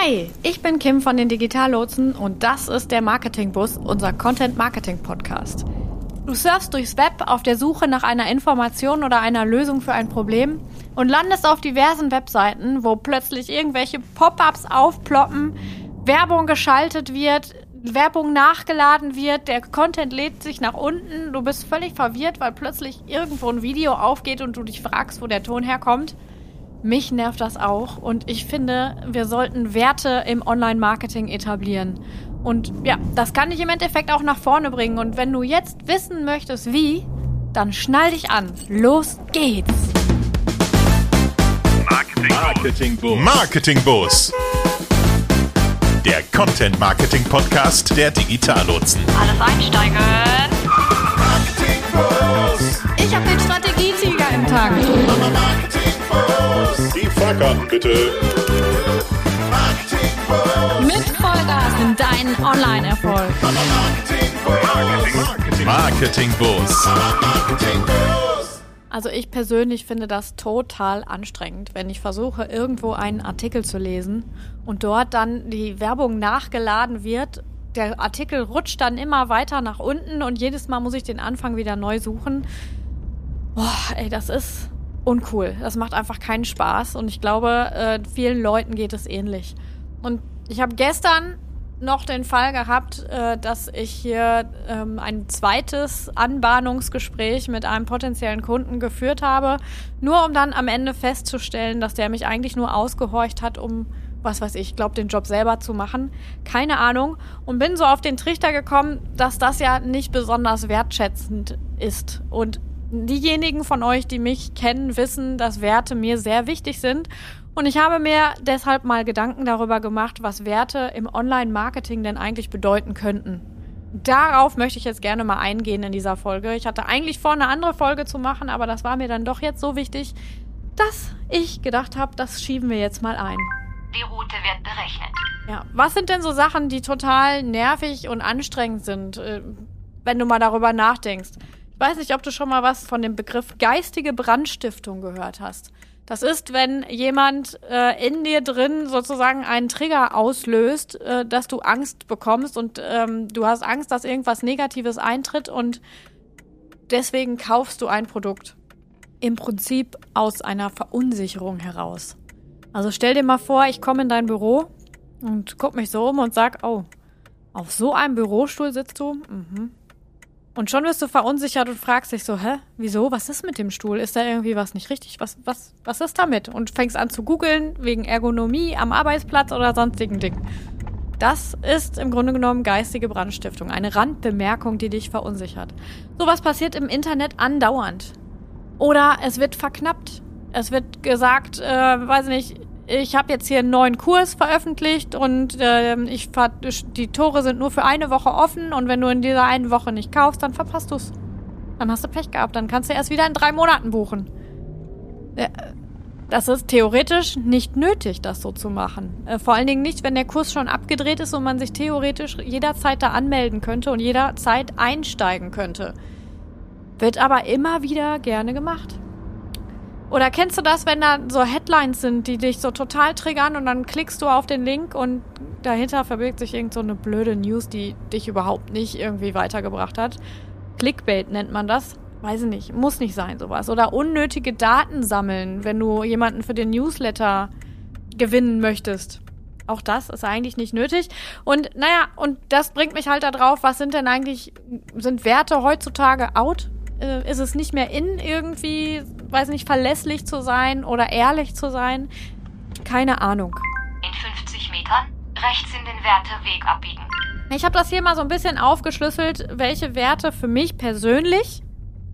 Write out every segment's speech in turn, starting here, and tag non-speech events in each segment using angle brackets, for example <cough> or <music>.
Hi, ich bin Kim von den Digitallotsen und das ist der Marketingbus, unser Content Marketing Podcast. Du surfst durchs Web auf der Suche nach einer Information oder einer Lösung für ein Problem und landest auf diversen Webseiten, wo plötzlich irgendwelche Pop-ups aufploppen, Werbung geschaltet wird, Werbung nachgeladen wird, der Content lädt sich nach unten, du bist völlig verwirrt, weil plötzlich irgendwo ein Video aufgeht und du dich fragst, wo der Ton herkommt. Mich nervt das auch und ich finde, wir sollten Werte im Online-Marketing etablieren. Und ja, das kann dich im Endeffekt auch nach vorne bringen. Und wenn du jetzt wissen möchtest, wie, dann schnall dich an. Los geht's! Marketing Boost. Marketing Boost. Der Content Marketing Podcast der Digitallotsen. Alles einsteigen. Marketing Boost. Ich habe den Strategietiger im Tag. Marketing. Die Fahrkarten bitte. Mit Vollgas in deinen Online-Erfolg. Marketing. Marketing Boost. Marketing Boost. Also ich persönlich finde das total anstrengend, wenn ich versuche, irgendwo einen Artikel zu lesen und dort dann die Werbung nachgeladen wird. Der Artikel rutscht dann immer weiter nach unten und jedes Mal muss ich den Anfang wieder neu suchen. Boah, ey, das ist uncool. Das macht einfach keinen Spaß und ich glaube, äh, vielen Leuten geht es ähnlich. Und ich habe gestern noch den Fall gehabt, äh, dass ich hier ähm, ein zweites Anbahnungsgespräch mit einem potenziellen Kunden geführt habe, nur um dann am Ende festzustellen, dass der mich eigentlich nur ausgehorcht hat, um was weiß ich, glaube den Job selber zu machen. Keine Ahnung. Und bin so auf den Trichter gekommen, dass das ja nicht besonders wertschätzend ist. Und diejenigen von euch, die mich kennen, wissen, dass Werte mir sehr wichtig sind. Und ich habe mir deshalb mal Gedanken darüber gemacht, was Werte im Online-Marketing denn eigentlich bedeuten könnten. Darauf möchte ich jetzt gerne mal eingehen in dieser Folge. Ich hatte eigentlich vor, eine andere Folge zu machen, aber das war mir dann doch jetzt so wichtig, dass ich gedacht habe, das schieben wir jetzt mal ein. Die Route wird berechnet. Ja, was sind denn so Sachen, die total nervig und anstrengend sind, äh, wenn du mal darüber nachdenkst? Ich weiß nicht, ob du schon mal was von dem Begriff geistige Brandstiftung gehört hast. Das ist, wenn jemand äh, in dir drin sozusagen einen Trigger auslöst, äh, dass du Angst bekommst und ähm, du hast Angst, dass irgendwas Negatives eintritt und deswegen kaufst du ein Produkt. Im Prinzip aus einer Verunsicherung heraus. Also stell dir mal vor, ich komme in dein Büro und guck mich so um und sag, oh, auf so einem Bürostuhl sitzt du? Mhm. Und schon wirst du verunsichert und fragst dich so, hä, wieso? Was ist mit dem Stuhl? Ist da irgendwie was nicht richtig? Was, was, was ist damit? Und fängst an zu googeln wegen Ergonomie am Arbeitsplatz oder sonstigen Dingen. Das ist im Grunde genommen geistige Brandstiftung, eine Randbemerkung, die dich verunsichert. Sowas passiert im Internet andauernd. Oder es wird verknappt. Es wird gesagt, äh, weiß nicht, ich habe jetzt hier einen neuen Kurs veröffentlicht und äh, ich die Tore sind nur für eine Woche offen und wenn du in dieser einen Woche nicht kaufst, dann verpasst du's. Dann hast du Pech gehabt, dann kannst du erst wieder in drei Monaten buchen. Das ist theoretisch nicht nötig, das so zu machen. Äh, vor allen Dingen nicht, wenn der Kurs schon abgedreht ist und man sich theoretisch jederzeit da anmelden könnte und jederzeit einsteigen könnte. Wird aber immer wieder gerne gemacht. Oder kennst du das, wenn da so Headlines sind, die dich so total triggern und dann klickst du auf den Link und dahinter verbirgt sich irgend so eine blöde News, die dich überhaupt nicht irgendwie weitergebracht hat. Clickbait nennt man das. Weiß ich nicht, muss nicht sein sowas. Oder unnötige Daten sammeln, wenn du jemanden für den Newsletter gewinnen möchtest. Auch das ist eigentlich nicht nötig. Und naja, und das bringt mich halt da drauf, was sind denn eigentlich, sind Werte heutzutage out? Äh, ist es nicht mehr in, irgendwie, weiß nicht, verlässlich zu sein oder ehrlich zu sein? Keine Ahnung. In 50 Metern rechts in den Werteweg abbiegen. Ich habe das hier mal so ein bisschen aufgeschlüsselt, welche Werte für mich persönlich,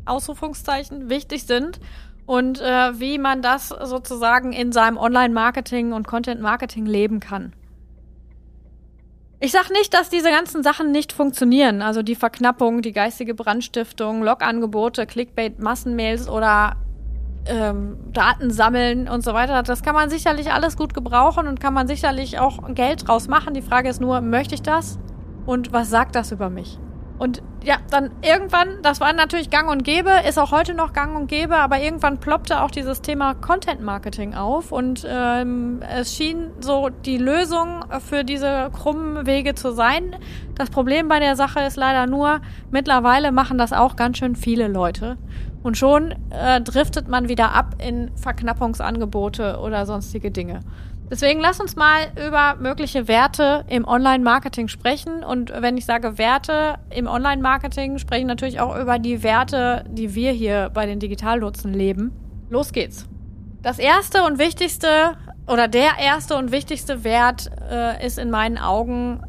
Ausrufungszeichen, wichtig sind und äh, wie man das sozusagen in seinem Online-Marketing und Content-Marketing leben kann. Ich sag nicht, dass diese ganzen Sachen nicht funktionieren. Also die Verknappung, die geistige Brandstiftung, Logangebote, Clickbait, Massenmails oder ähm, Daten sammeln und so weiter. Das kann man sicherlich alles gut gebrauchen und kann man sicherlich auch Geld draus machen. Die Frage ist nur, möchte ich das? Und was sagt das über mich? Und ja, dann irgendwann, das war natürlich gang und gäbe, ist auch heute noch gang und gäbe, aber irgendwann ploppte auch dieses Thema Content Marketing auf und ähm, es schien so die Lösung für diese krummen Wege zu sein. Das Problem bei der Sache ist leider nur, mittlerweile machen das auch ganz schön viele Leute. Und schon äh, driftet man wieder ab in Verknappungsangebote oder sonstige Dinge. Deswegen lass uns mal über mögliche Werte im Online-Marketing sprechen. Und wenn ich sage Werte im Online-Marketing, spreche ich natürlich auch über die Werte, die wir hier bei den Digitallotsen leben. Los geht's. Das erste und wichtigste oder der erste und wichtigste Wert äh, ist in meinen Augen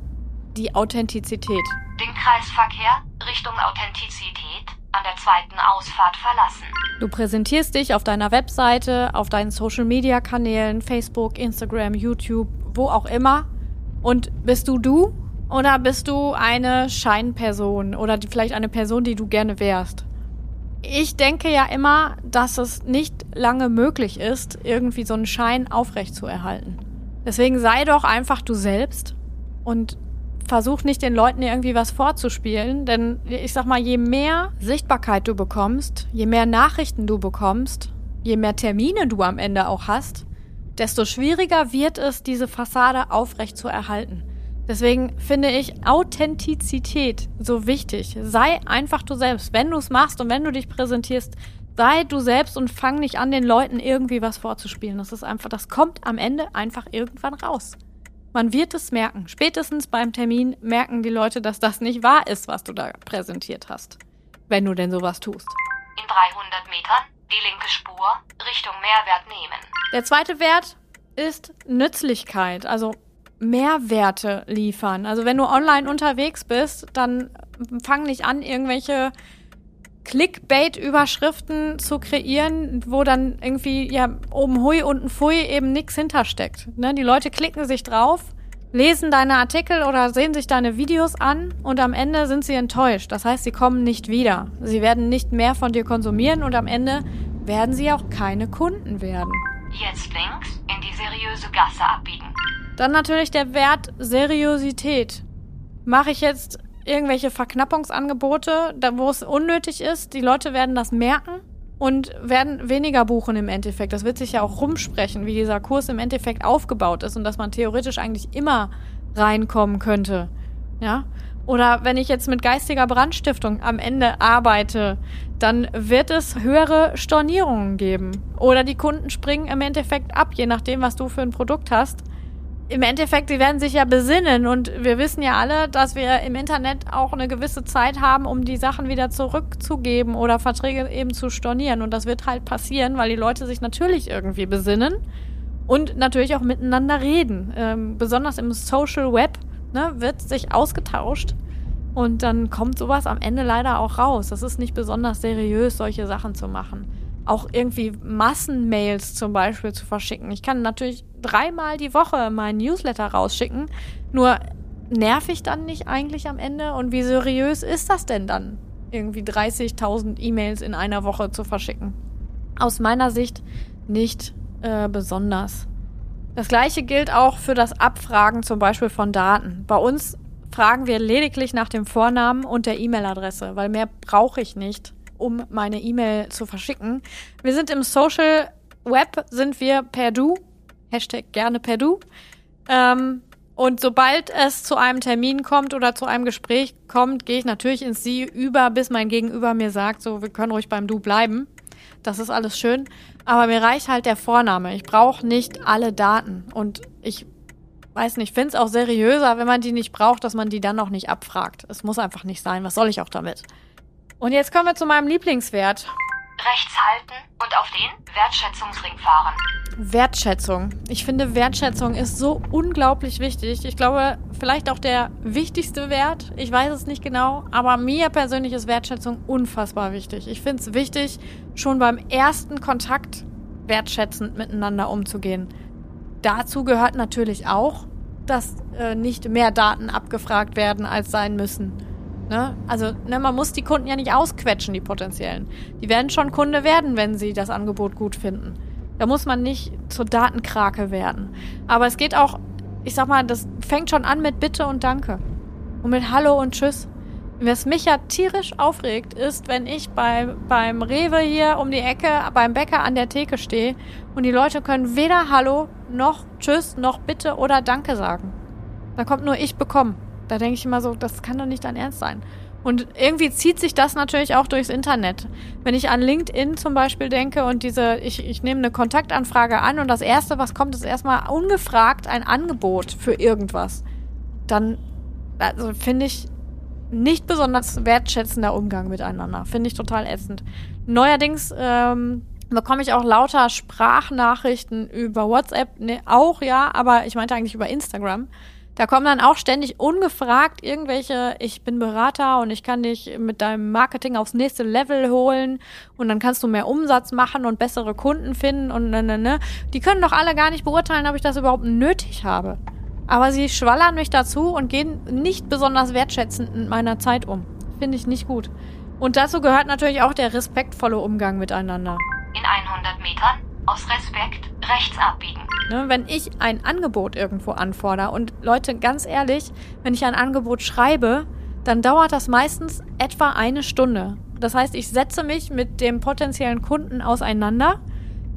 die Authentizität. Den Kreisverkehr Richtung Authentizität an der zweiten Ausfahrt verlassen. Du präsentierst dich auf deiner Webseite, auf deinen Social-Media-Kanälen, Facebook, Instagram, YouTube, wo auch immer. Und bist du du oder bist du eine Scheinperson oder die, vielleicht eine Person, die du gerne wärst? Ich denke ja immer, dass es nicht lange möglich ist, irgendwie so einen Schein aufrechtzuerhalten. Deswegen sei doch einfach du selbst und versuch nicht den Leuten irgendwie was vorzuspielen, denn ich sag mal, je mehr Sichtbarkeit du bekommst, je mehr Nachrichten du bekommst, je mehr Termine du am Ende auch hast, desto schwieriger wird es, diese Fassade aufrecht zu erhalten. Deswegen finde ich Authentizität so wichtig. Sei einfach du selbst. Wenn du es machst und wenn du dich präsentierst, sei du selbst und fang nicht an, den Leuten irgendwie was vorzuspielen. Das ist einfach, das kommt am Ende einfach irgendwann raus. Man wird es merken. Spätestens beim Termin merken die Leute, dass das nicht wahr ist, was du da präsentiert hast. Wenn du denn sowas tust. In 300 Metern die linke Spur Richtung Mehrwert nehmen. Der zweite Wert ist Nützlichkeit, also Mehrwerte liefern. Also wenn du online unterwegs bist, dann fang nicht an, irgendwelche Clickbait-Überschriften zu kreieren, wo dann irgendwie ja oben Hui, unten Pfui eben nichts hintersteckt. Ne? Die Leute klicken sich drauf, lesen deine Artikel oder sehen sich deine Videos an und am Ende sind sie enttäuscht. Das heißt, sie kommen nicht wieder. Sie werden nicht mehr von dir konsumieren und am Ende werden sie auch keine Kunden werden. Jetzt links in die seriöse Gasse abbiegen. Dann natürlich der Wert Seriosität. Mache ich jetzt irgendwelche Verknappungsangebote, da wo es unnötig ist. Die Leute werden das merken und werden weniger buchen im Endeffekt. Das wird sich ja auch rumsprechen, wie dieser Kurs im Endeffekt aufgebaut ist und dass man theoretisch eigentlich immer reinkommen könnte. Ja? Oder wenn ich jetzt mit geistiger Brandstiftung am Ende arbeite, dann wird es höhere Stornierungen geben. Oder die Kunden springen im Endeffekt ab, je nachdem, was du für ein Produkt hast im Endeffekt, sie werden sich ja besinnen und wir wissen ja alle, dass wir im Internet auch eine gewisse Zeit haben, um die Sachen wieder zurückzugeben oder Verträge eben zu stornieren. Und das wird halt passieren, weil die Leute sich natürlich irgendwie besinnen und natürlich auch miteinander reden. Ähm, besonders im Social Web ne, wird sich ausgetauscht und dann kommt sowas am Ende leider auch raus. Das ist nicht besonders seriös, solche Sachen zu machen auch irgendwie Massenmails zum Beispiel zu verschicken. Ich kann natürlich dreimal die Woche meinen Newsletter rausschicken, nur nerv ich dann nicht eigentlich am Ende? Und wie seriös ist das denn dann, irgendwie 30.000 E-Mails in einer Woche zu verschicken? Aus meiner Sicht nicht äh, besonders. Das gleiche gilt auch für das Abfragen zum Beispiel von Daten. Bei uns fragen wir lediglich nach dem Vornamen und der E-Mail-Adresse, weil mehr brauche ich nicht um meine E-Mail zu verschicken. Wir sind im Social Web, sind wir per Du. Hashtag gerne per Du. Ähm, und sobald es zu einem Termin kommt oder zu einem Gespräch kommt, gehe ich natürlich ins Sie über, bis mein Gegenüber mir sagt, so, wir können ruhig beim Du bleiben. Das ist alles schön. Aber mir reicht halt der Vorname. Ich brauche nicht alle Daten. Und ich weiß nicht, finde es auch seriöser, wenn man die nicht braucht, dass man die dann auch nicht abfragt. Es muss einfach nicht sein. Was soll ich auch damit? Und jetzt kommen wir zu meinem Lieblingswert. Rechts halten und auf den Wertschätzungsring fahren. Wertschätzung. Ich finde, Wertschätzung ist so unglaublich wichtig. Ich glaube, vielleicht auch der wichtigste Wert. Ich weiß es nicht genau, aber mir persönlich ist Wertschätzung unfassbar wichtig. Ich finde es wichtig, schon beim ersten Kontakt wertschätzend miteinander umzugehen. Dazu gehört natürlich auch, dass äh, nicht mehr Daten abgefragt werden, als sein müssen. Ne? Also ne, man muss die Kunden ja nicht ausquetschen, die potenziellen. Die werden schon Kunde werden, wenn sie das Angebot gut finden. Da muss man nicht zur Datenkrake werden. Aber es geht auch, ich sag mal, das fängt schon an mit Bitte und Danke. Und mit Hallo und Tschüss. Was mich ja tierisch aufregt, ist, wenn ich bei, beim Rewe hier um die Ecke beim Bäcker an der Theke stehe und die Leute können weder Hallo noch Tschüss noch Bitte oder Danke sagen. Da kommt nur ich bekommen. Da denke ich immer so, das kann doch nicht dein Ernst sein. Und irgendwie zieht sich das natürlich auch durchs Internet. Wenn ich an LinkedIn zum Beispiel denke und diese, ich, ich nehme eine Kontaktanfrage an und das Erste, was kommt, ist erstmal ungefragt ein Angebot für irgendwas. Dann, also finde ich, nicht besonders wertschätzender Umgang miteinander. Finde ich total ätzend. Neuerdings ähm, bekomme ich auch lauter Sprachnachrichten über WhatsApp, ne, auch ja, aber ich meinte eigentlich über Instagram. Da kommen dann auch ständig ungefragt irgendwelche, ich bin Berater und ich kann dich mit deinem Marketing aufs nächste Level holen und dann kannst du mehr Umsatz machen und bessere Kunden finden und ne, ne, ne. Die können doch alle gar nicht beurteilen, ob ich das überhaupt nötig habe. Aber sie schwallern mich dazu und gehen nicht besonders wertschätzend mit meiner Zeit um. Finde ich nicht gut. Und dazu gehört natürlich auch der respektvolle Umgang miteinander. In 100 Metern aus Respekt rechts abbiegen. Ne, wenn ich ein Angebot irgendwo anfordere und Leute, ganz ehrlich, wenn ich ein Angebot schreibe, dann dauert das meistens etwa eine Stunde. Das heißt, ich setze mich mit dem potenziellen Kunden auseinander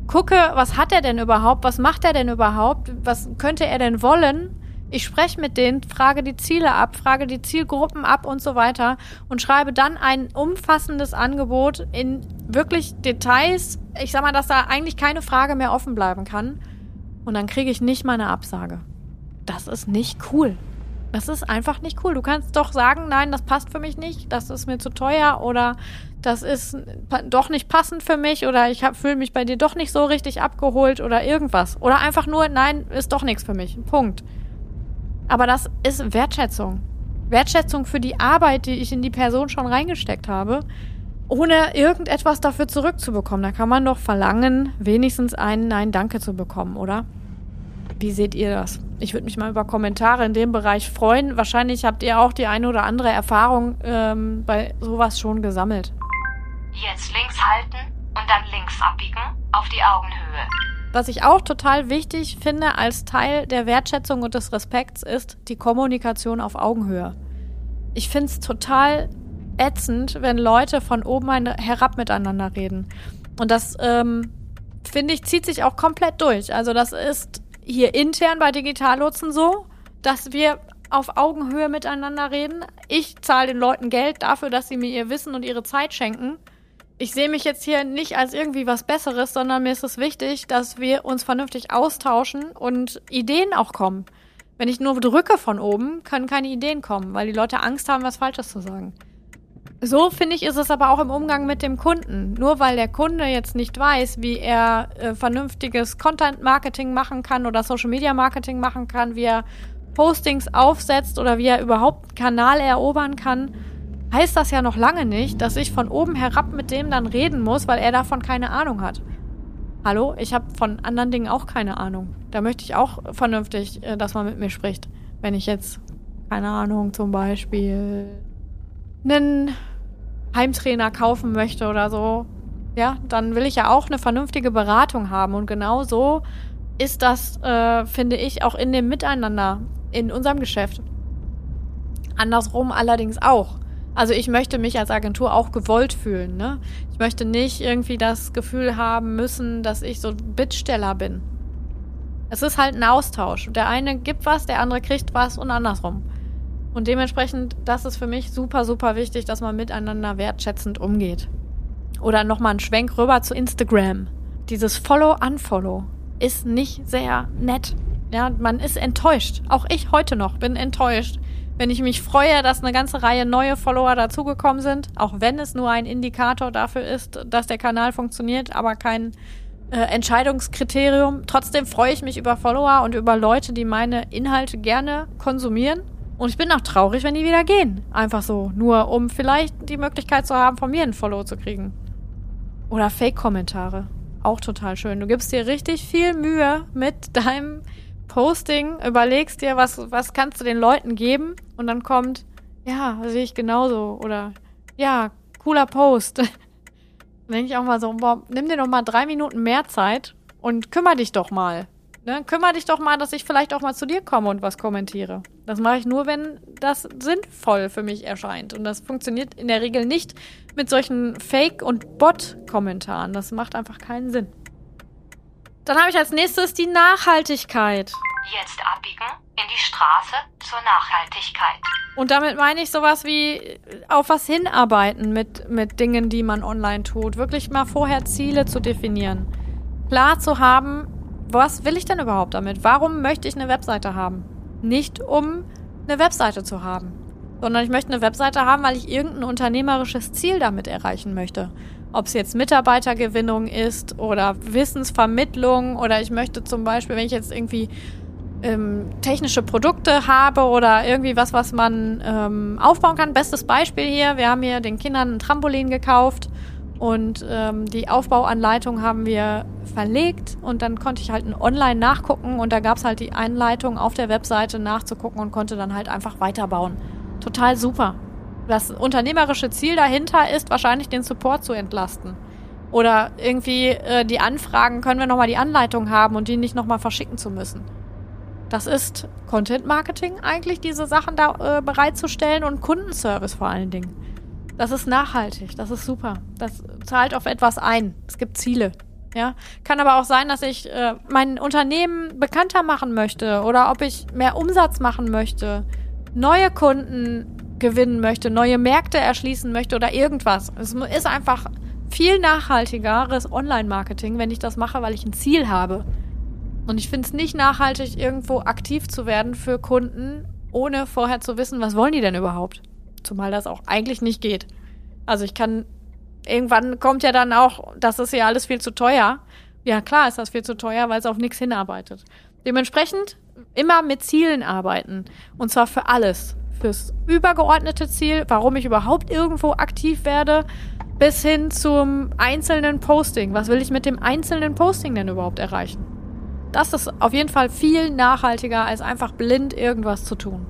gucke, was hat er denn überhaupt, was macht er denn überhaupt, was könnte er denn wollen. Ich spreche mit denen, frage die Ziele ab, frage die Zielgruppen ab und so weiter und schreibe dann ein umfassendes Angebot in wirklich Details. Ich sag mal, dass da eigentlich keine Frage mehr offen bleiben kann. Und dann kriege ich nicht mal eine Absage. Das ist nicht cool. Das ist einfach nicht cool. Du kannst doch sagen, nein, das passt für mich nicht, das ist mir zu teuer oder das ist doch nicht passend für mich oder ich fühle mich bei dir doch nicht so richtig abgeholt oder irgendwas. Oder einfach nur, nein, ist doch nichts für mich. Punkt. Aber das ist Wertschätzung. Wertschätzung für die Arbeit, die ich in die Person schon reingesteckt habe, ohne irgendetwas dafür zurückzubekommen. Da kann man doch verlangen, wenigstens ein Nein, danke zu bekommen, oder? Wie seht ihr das? Ich würde mich mal über Kommentare in dem Bereich freuen. Wahrscheinlich habt ihr auch die eine oder andere Erfahrung ähm, bei sowas schon gesammelt. Jetzt links halten und dann links abbiegen auf die Augenhöhe. Was ich auch total wichtig finde als Teil der Wertschätzung und des Respekts ist die Kommunikation auf Augenhöhe. Ich finde es total ätzend, wenn Leute von oben herab miteinander reden. Und das, ähm, finde ich, zieht sich auch komplett durch. Also das ist hier intern bei Digitallotsen so, dass wir auf Augenhöhe miteinander reden. Ich zahle den Leuten Geld dafür, dass sie mir ihr Wissen und ihre Zeit schenken ich sehe mich jetzt hier nicht als irgendwie was Besseres, sondern mir ist es wichtig, dass wir uns vernünftig austauschen und Ideen auch kommen. Wenn ich nur drücke von oben, können keine Ideen kommen, weil die Leute Angst haben, was Falsches zu sagen. So finde ich, ist es aber auch im Umgang mit dem Kunden. Nur weil der Kunde jetzt nicht weiß, wie er äh, vernünftiges Content-Marketing machen kann oder Social-Media-Marketing machen kann, wie er Postings aufsetzt oder wie er überhaupt einen Kanal erobern kann, heißt das ja noch lange nicht, dass ich von oben herab mit dem dann reden muss, weil er davon keine Ahnung hat. Hallo, ich habe von anderen Dingen auch keine Ahnung. Da möchte ich auch vernünftig, äh, dass man mit mir spricht. Wenn ich jetzt, keine Ahnung, zum Beispiel einen Heimtrainer kaufen möchte oder so, ja, dann will ich ja auch eine vernünftige Beratung haben. Und genau so ist das, äh, finde ich, auch in dem Miteinander in unserem Geschäft. Andersrum allerdings auch. Also ich möchte mich als Agentur auch gewollt fühlen. Ne? Ich möchte nicht irgendwie das Gefühl haben müssen, dass ich so Bittsteller bin. Es ist halt ein Austausch. Der eine gibt was, der andere kriegt was und andersrum. Und dementsprechend, das ist für mich super, super wichtig, dass man miteinander wertschätzend umgeht. Oder nochmal ein Schwenk rüber zu Instagram. Dieses Follow-Unfollow ist nicht sehr nett. Ja, man ist enttäuscht. Auch ich heute noch bin enttäuscht wenn ich mich freue, dass eine ganze Reihe neue Follower dazugekommen sind, auch wenn es nur ein Indikator dafür ist, dass der Kanal funktioniert, aber kein äh, Entscheidungskriterium. Trotzdem freue ich mich über Follower und über Leute, die meine Inhalte gerne konsumieren. Und ich bin auch traurig, wenn die wieder gehen. Einfach so. Nur um vielleicht die Möglichkeit zu haben, von mir einen Follow zu kriegen. Oder Fake-Kommentare. Auch total schön. Du gibst dir richtig viel Mühe mit deinem Posting, überlegst dir, was, was kannst du den Leuten geben und dann kommt, ja, sehe ich genauso oder ja, cooler Post. <laughs> denke ich auch mal so, boah, nimm dir doch mal drei Minuten mehr Zeit und kümmere dich doch mal. Ne? Kümmer dich doch mal, dass ich vielleicht auch mal zu dir komme und was kommentiere. Das mache ich nur, wenn das sinnvoll für mich erscheint. Und das funktioniert in der Regel nicht mit solchen Fake- und Bot-Kommentaren. Das macht einfach keinen Sinn. Dann habe ich als nächstes die Nachhaltigkeit. Jetzt abbiegen in die Straße zur Nachhaltigkeit. Und damit meine ich sowas wie auf was hinarbeiten mit, mit Dingen, die man online tut. Wirklich mal vorher Ziele zu definieren. Klar zu haben, was will ich denn überhaupt damit? Warum möchte ich eine Webseite haben? Nicht um eine Webseite zu haben, sondern ich möchte eine Webseite haben, weil ich irgendein unternehmerisches Ziel damit erreichen möchte. Ob es jetzt Mitarbeitergewinnung ist oder Wissensvermittlung oder ich möchte zum Beispiel, wenn ich jetzt irgendwie ähm, technische Produkte habe oder irgendwie was, was man ähm, aufbauen kann. Bestes Beispiel hier, wir haben hier den Kindern ein Trampolin gekauft und ähm, die Aufbauanleitung haben wir verlegt und dann konnte ich halt online nachgucken und da gab es halt die Einleitung auf der Webseite nachzugucken und konnte dann halt einfach weiterbauen. Total super. Das unternehmerische Ziel dahinter ist wahrscheinlich den Support zu entlasten. Oder irgendwie äh, die Anfragen, können wir nochmal die Anleitung haben und die nicht nochmal verschicken zu müssen. Das ist Content Marketing eigentlich, diese Sachen da äh, bereitzustellen und Kundenservice vor allen Dingen. Das ist nachhaltig, das ist super. Das zahlt auf etwas ein. Es gibt Ziele. Ja, kann aber auch sein, dass ich äh, mein Unternehmen bekannter machen möchte oder ob ich mehr Umsatz machen möchte, neue Kunden gewinnen möchte, neue Märkte erschließen möchte oder irgendwas. Es ist einfach viel nachhaltigeres Online-Marketing, wenn ich das mache, weil ich ein Ziel habe. Und ich finde es nicht nachhaltig, irgendwo aktiv zu werden für Kunden, ohne vorher zu wissen, was wollen die denn überhaupt. Zumal das auch eigentlich nicht geht. Also ich kann, irgendwann kommt ja dann auch, das ist ja alles viel zu teuer. Ja, klar ist das viel zu teuer, weil es auf nichts hinarbeitet. Dementsprechend immer mit Zielen arbeiten. Und zwar für alles. Fürs übergeordnete Ziel, warum ich überhaupt irgendwo aktiv werde, bis hin zum einzelnen Posting. Was will ich mit dem einzelnen Posting denn überhaupt erreichen? Das ist auf jeden Fall viel nachhaltiger, als einfach blind irgendwas zu tun.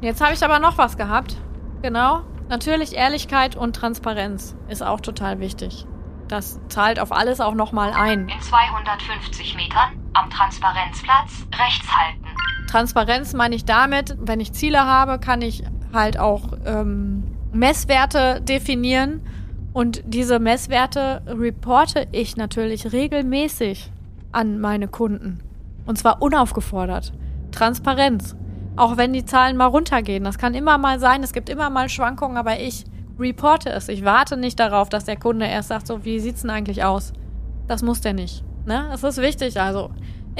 Jetzt habe ich aber noch was gehabt. Genau. Natürlich Ehrlichkeit und Transparenz ist auch total wichtig. Das zahlt auf alles auch nochmal ein. In 250 Metern am Transparenzplatz rechts halten. Transparenz meine ich damit, wenn ich Ziele habe, kann ich halt auch ähm, Messwerte definieren. Und diese Messwerte reporte ich natürlich regelmäßig an meine Kunden. Und zwar unaufgefordert. Transparenz. Auch wenn die Zahlen mal runtergehen. Das kann immer mal sein, es gibt immer mal Schwankungen, aber ich reporte es. Ich warte nicht darauf, dass der Kunde erst sagt, so, wie sieht's denn eigentlich aus? Das muss der nicht. Ne? Das ist wichtig, also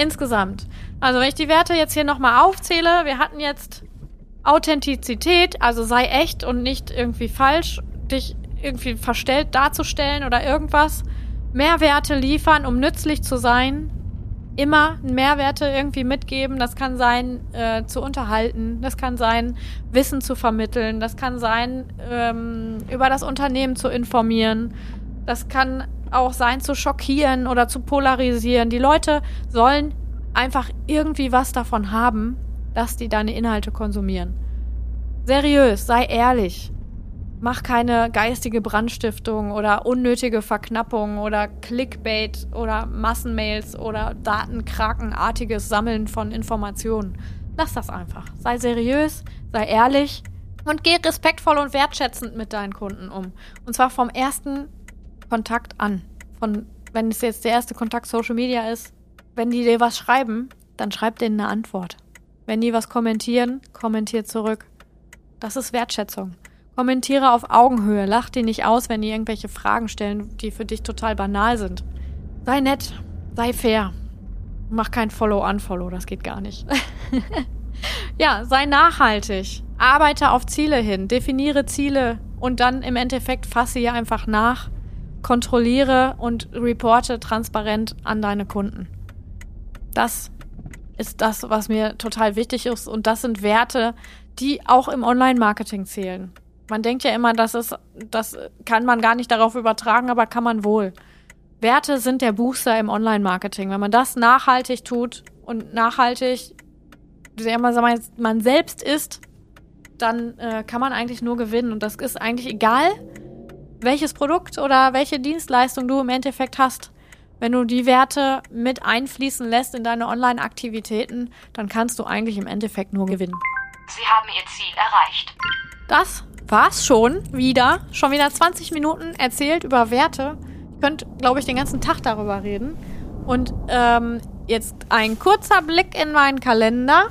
insgesamt. Also wenn ich die Werte jetzt hier nochmal aufzähle, wir hatten jetzt Authentizität, also sei echt und nicht irgendwie falsch, dich irgendwie verstellt darzustellen oder irgendwas. Mehrwerte liefern, um nützlich zu sein, immer Mehrwerte irgendwie mitgeben. Das kann sein, äh, zu unterhalten, das kann sein, Wissen zu vermitteln, das kann sein, ähm, über das Unternehmen zu informieren, das kann auch sein, zu schockieren oder zu polarisieren. Die Leute sollen einfach irgendwie was davon haben, dass die deine Inhalte konsumieren. Seriös, sei ehrlich. Mach keine geistige Brandstiftung oder unnötige Verknappung oder Clickbait oder Massenmails oder datenkrakenartiges Sammeln von Informationen. Lass das einfach. Sei seriös, sei ehrlich und geh respektvoll und wertschätzend mit deinen Kunden um. Und zwar vom ersten Kontakt an. Von, wenn es jetzt der erste Kontakt Social Media ist, wenn die dir was schreiben, dann schreib denen eine Antwort. Wenn die was kommentieren, kommentier zurück. Das ist Wertschätzung. Kommentiere auf Augenhöhe. Lach die nicht aus, wenn die irgendwelche Fragen stellen, die für dich total banal sind. Sei nett. Sei fair. Mach kein Follow-Unfollow. Das geht gar nicht. <laughs> ja, sei nachhaltig. Arbeite auf Ziele hin. Definiere Ziele und dann im Endeffekt fasse sie einfach nach. Kontrolliere und reporte transparent an deine Kunden. Das ist das, was mir total wichtig ist. Und das sind Werte, die auch im Online-Marketing zählen. Man denkt ja immer, das ist, das kann man gar nicht darauf übertragen, aber kann man wohl. Werte sind der Booster im Online-Marketing. Wenn man das nachhaltig tut und nachhaltig, man selbst ist, dann äh, kann man eigentlich nur gewinnen. Und das ist eigentlich egal, welches Produkt oder welche Dienstleistung du im Endeffekt hast. wenn du die Werte mit einfließen lässt in deine Online-Aktivitäten, dann kannst du eigentlich im Endeffekt nur gewinnen. Sie haben Ihr Ziel erreicht. Das war's schon wieder. Schon wieder 20 Minuten erzählt über Werte. Ihr könnt, glaube ich, den ganzen Tag darüber reden. Und ähm, jetzt ein kurzer Blick in meinen Kalender.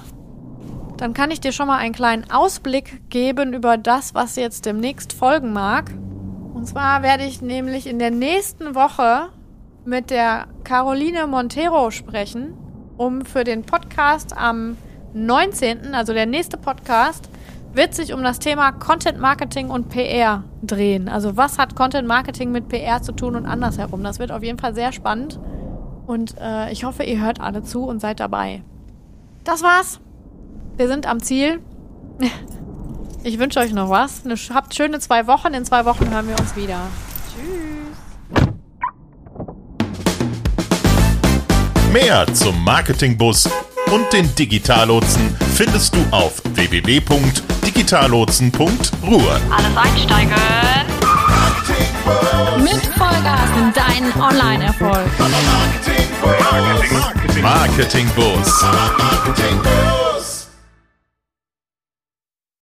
Dann kann ich dir schon mal einen kleinen Ausblick geben über das, was jetzt demnächst folgen mag. Und zwar werde ich nämlich in der nächsten Woche mit der Caroline Montero sprechen, um für den Podcast am 19., also der nächste Podcast, wird sich um das Thema Content Marketing und PR drehen. Also was hat Content Marketing mit PR zu tun und andersherum? Das wird auf jeden Fall sehr spannend. Und äh, ich hoffe, ihr hört alle zu und seid dabei. Das war's. Wir sind am Ziel. <laughs> Ich wünsche euch noch was. Ne, habt schöne zwei Wochen. In zwei Wochen hören wir uns wieder. Tschüss. Mehr zum Marketingbus und den Digitallotsen findest du auf www.digitallotsen.ruhr. Alles einsteigen. Mit Vollgas in deinen Online-Erfolg. Marketingbus.